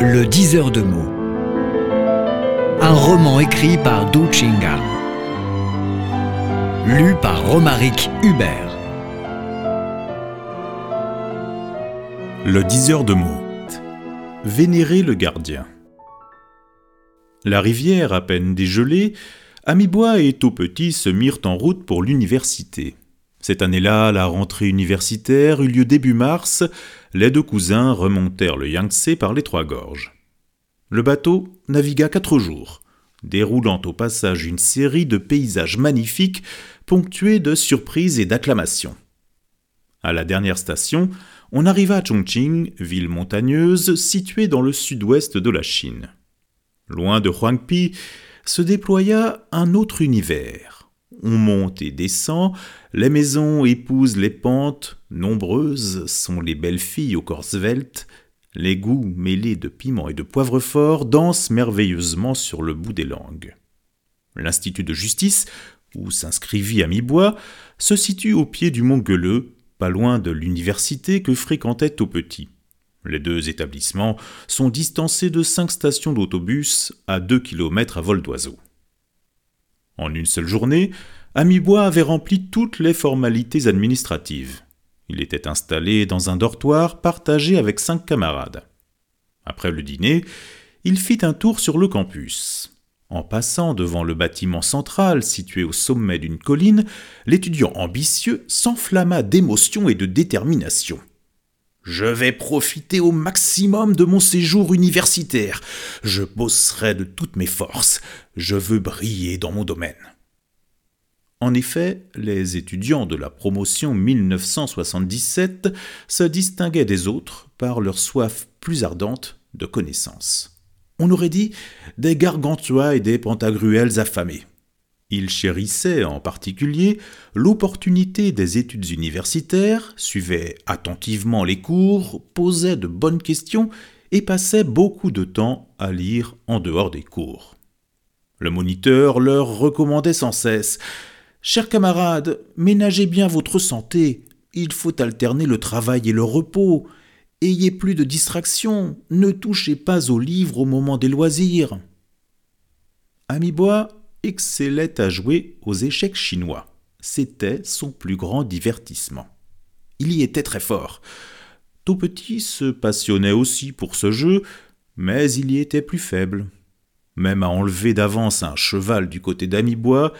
Le diseur de mots. Un roman écrit par Du Chinga. Lu par Romaric Hubert. Le diseur de mots. Vénérer le gardien. La rivière à peine dégelée, Amibois et Petit se mirent en route pour l'université. Cette année-là, la rentrée universitaire eut lieu début mars. Les deux cousins remontèrent le Yangtze par les Trois Gorges. Le bateau navigua quatre jours, déroulant au passage une série de paysages magnifiques ponctués de surprises et d'acclamations. À la dernière station, on arriva à Chongqing, ville montagneuse située dans le sud-ouest de la Chine. Loin de Huangpi se déploya un autre univers on monte et descend, les maisons épousent les pentes, nombreuses sont les belles filles au corps svelte, les goûts mêlés de piment et de poivre fort dansent merveilleusement sur le bout des langues. L'Institut de justice, où s'inscrivit à mi-bois, se situe au pied du mont Gueuleux, pas loin de l'université que fréquentait au petit. Les deux établissements sont distancés de cinq stations d'autobus à deux kilomètres à vol d'oiseau. En une seule journée, Amibois avait rempli toutes les formalités administratives. Il était installé dans un dortoir partagé avec cinq camarades. Après le dîner, il fit un tour sur le campus. En passant devant le bâtiment central situé au sommet d'une colline, l'étudiant ambitieux s'enflamma d'émotion et de détermination. Je vais profiter au maximum de mon séjour universitaire. Je bosserai de toutes mes forces. Je veux briller dans mon domaine. En effet, les étudiants de la promotion 1977 se distinguaient des autres par leur soif plus ardente de connaissances. On aurait dit des gargantua et des pantagruels affamés. Il chérissait en particulier l'opportunité des études universitaires, suivait attentivement les cours, posait de bonnes questions et passait beaucoup de temps à lire en dehors des cours. Le moniteur leur recommandait sans cesse Chers camarades, ménagez bien votre santé. Il faut alterner le travail et le repos. Ayez plus de distractions. Ne touchez pas aux livres au moment des loisirs. Amibois excellait à jouer aux échecs chinois. C'était son plus grand divertissement. Il y était très fort. Tout petit se passionnait aussi pour ce jeu, mais il y était plus faible. Même à enlever d'avance un cheval du côté d'Amibois,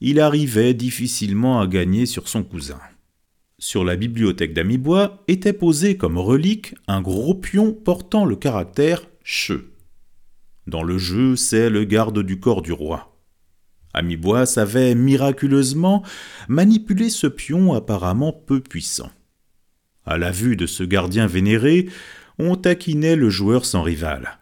il arrivait difficilement à gagner sur son cousin. Sur la bibliothèque d'Amibois était posé comme relique un gros pion portant le caractère che. Dans le jeu, c'est le garde du corps du roi. Amibois savait miraculeusement manipuler ce pion apparemment peu puissant. À la vue de ce gardien vénéré, on taquinait le joueur sans rival.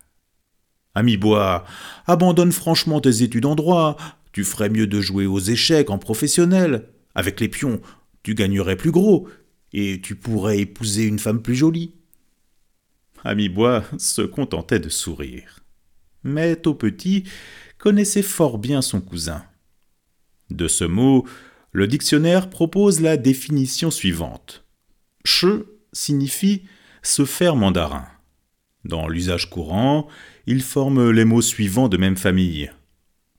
Amibois, abandonne franchement tes études en droit, tu ferais mieux de jouer aux échecs en professionnel. Avec les pions, tu gagnerais plus gros, et tu pourrais épouser une femme plus jolie. Amibois se contentait de sourire. Mais au petit connaissait fort bien son cousin. De ce mot, le dictionnaire propose la définition suivante. Che signifie se faire mandarin. Dans l'usage courant, il forme les mots suivants de même famille.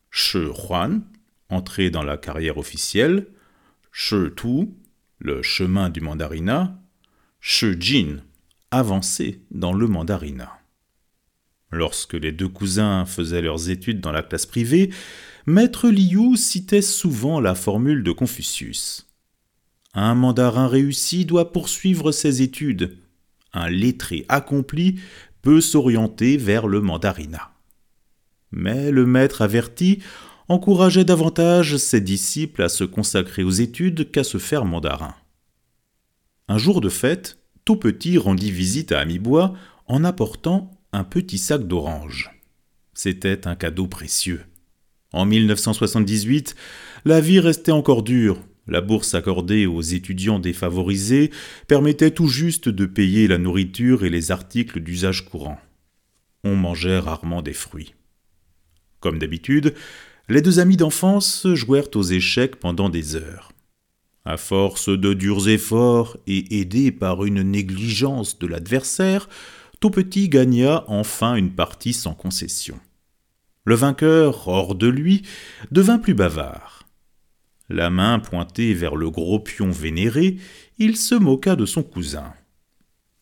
Che Huan, entré dans la carrière officielle. Che Tu, le chemin du mandarinat. Che Jin, avancé dans le mandarinat. Lorsque les deux cousins faisaient leurs études dans la classe privée, Maître Liu citait souvent la formule de Confucius. Un mandarin réussi doit poursuivre ses études. Un lettré accompli peut s'orienter vers le mandarinat. Mais le maître averti encourageait davantage ses disciples à se consacrer aux études qu'à se faire mandarin. Un jour de fête, tout petit rendit visite à Amibois en apportant petit sac d'oranges. C'était un cadeau précieux. En 1978, la vie restait encore dure. La bourse accordée aux étudiants défavorisés permettait tout juste de payer la nourriture et les articles d'usage courant. On mangeait rarement des fruits. Comme d'habitude, les deux amis d'enfance jouèrent aux échecs pendant des heures. À force de durs efforts et aidés par une négligence de l'adversaire, Petit gagna enfin une partie sans concession. Le vainqueur, hors de lui, devint plus bavard. La main pointée vers le gros pion vénéré, il se moqua de son cousin.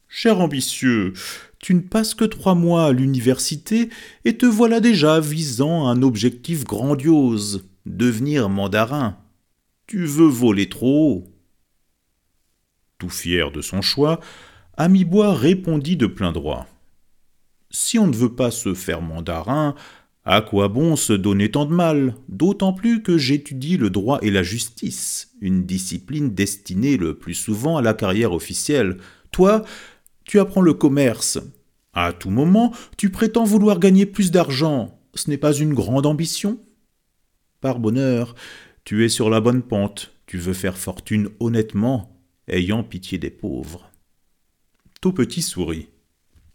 Cher ambitieux, tu ne passes que trois mois à l'université et te voilà déjà visant un objectif grandiose, devenir mandarin. Tu veux voler trop haut. Tout fier de son choix, Amibois répondit de plein droit. Si on ne veut pas se faire mandarin, à quoi bon se donner tant de mal, d'autant plus que j'étudie le droit et la justice, une discipline destinée le plus souvent à la carrière officielle. Toi, tu apprends le commerce. À tout moment, tu prétends vouloir gagner plus d'argent. Ce n'est pas une grande ambition? Par bonheur, tu es sur la bonne pente, tu veux faire fortune honnêtement, ayant pitié des pauvres. Tout petit sourit.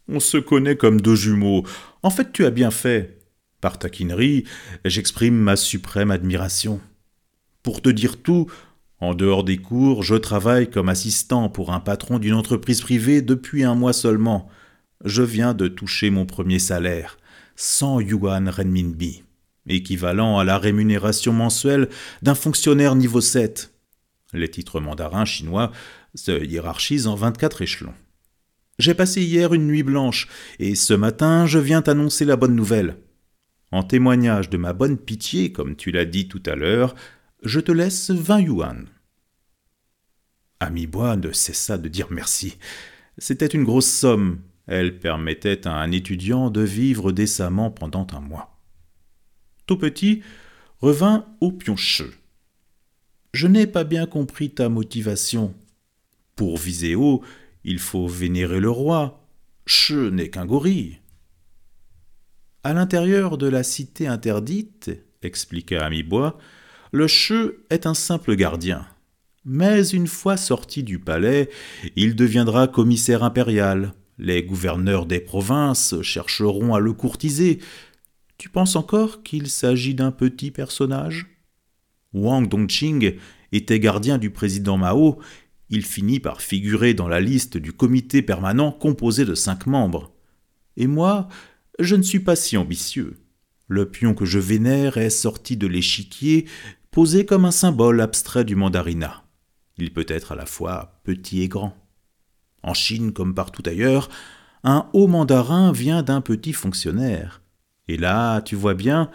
On se connaît comme deux jumeaux. En fait, tu as bien fait. Par taquinerie, j'exprime ma suprême admiration. Pour te dire tout, en dehors des cours, je travaille comme assistant pour un patron d'une entreprise privée depuis un mois seulement. Je viens de toucher mon premier salaire, 100 yuan renminbi, équivalent à la rémunération mensuelle d'un fonctionnaire niveau 7. Les titres mandarins chinois se hiérarchisent en 24 échelons. J'ai passé hier une nuit blanche, et ce matin je viens t'annoncer la bonne nouvelle. En témoignage de ma bonne pitié, comme tu l'as dit tout à l'heure, je te laisse vingt yuan. Ami Bois ne cessa de dire merci. C'était une grosse somme. Elle permettait à un étudiant de vivre décemment pendant un mois. Tout petit revint au pioncheux. Je n'ai pas bien compris ta motivation. Pour viser il faut vénérer le roi. Che n'est qu'un gorille. À l'intérieur de la cité interdite, expliqua Amibois, le che est un simple gardien. Mais une fois sorti du palais, il deviendra commissaire impérial. Les gouverneurs des provinces chercheront à le courtiser. Tu penses encore qu'il s'agit d'un petit personnage? Wang Dongqing était gardien du président Mao il finit par figurer dans la liste du comité permanent composé de cinq membres. Et moi, je ne suis pas si ambitieux. Le pion que je vénère est sorti de l'échiquier, posé comme un symbole abstrait du mandarinat. Il peut être à la fois petit et grand. En Chine, comme partout ailleurs, un haut mandarin vient d'un petit fonctionnaire. Et là, tu vois bien,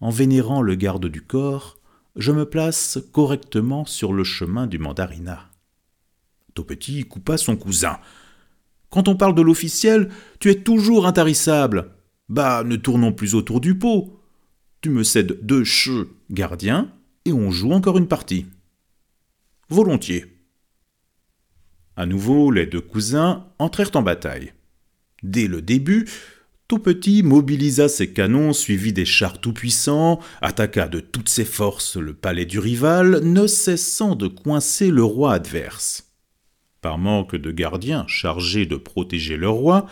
en vénérant le garde du corps, je me place correctement sur le chemin du mandarinat. Petit coupa son cousin. Quand on parle de l'officiel, tu es toujours intarissable. Bah, ne tournons plus autour du pot. Tu me cèdes deux cheveux gardiens et on joue encore une partie. Volontiers. À nouveau, les deux cousins entrèrent en bataille. Dès le début, tout petit mobilisa ses canons suivis des chars tout-puissants, attaqua de toutes ses forces le palais du rival, ne cessant de coincer le roi adverse. Par manque de gardiens chargés de protéger le roi,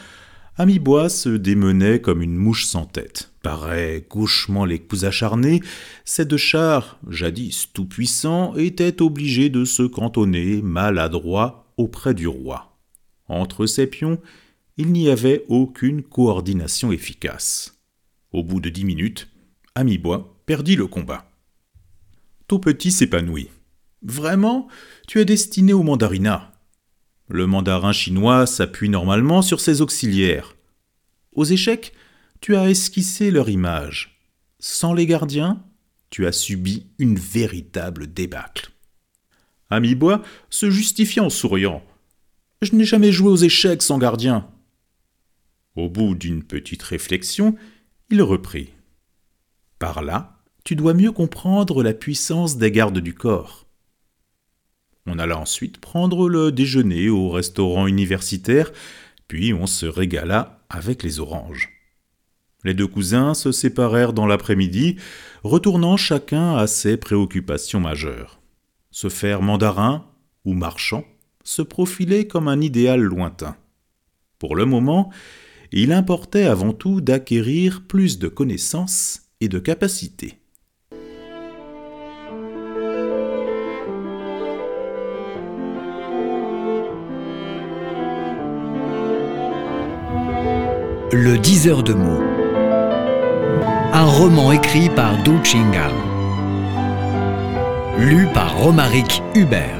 Amibois se démenait comme une mouche sans tête. Parait gauchement les coups acharnés, ces deux chars, jadis tout-puissants, étaient obligés de se cantonner maladroits auprès du roi. Entre ces pions, il n'y avait aucune coordination efficace. Au bout de dix minutes, Amibois perdit le combat. Tout petit s'épanouit. Vraiment, tu es destiné au mandarinat. Le mandarin chinois s'appuie normalement sur ses auxiliaires. Aux échecs, tu as esquissé leur image. Sans les gardiens, tu as subi une véritable débâcle. Amibois se justifia en souriant. Je n'ai jamais joué aux échecs sans gardien. Au bout d'une petite réflexion, il reprit. Par là, tu dois mieux comprendre la puissance des gardes du corps. On alla ensuite prendre le déjeuner au restaurant universitaire, puis on se régala avec les oranges. Les deux cousins se séparèrent dans l'après-midi, retournant chacun à ses préoccupations majeures. Se faire mandarin ou marchand se profilait comme un idéal lointain. Pour le moment, il importait avant tout d'acquérir plus de connaissances et de capacités. Le 10 heures de mots. Un roman écrit par Du Chingal. Lu par Romaric Hubert.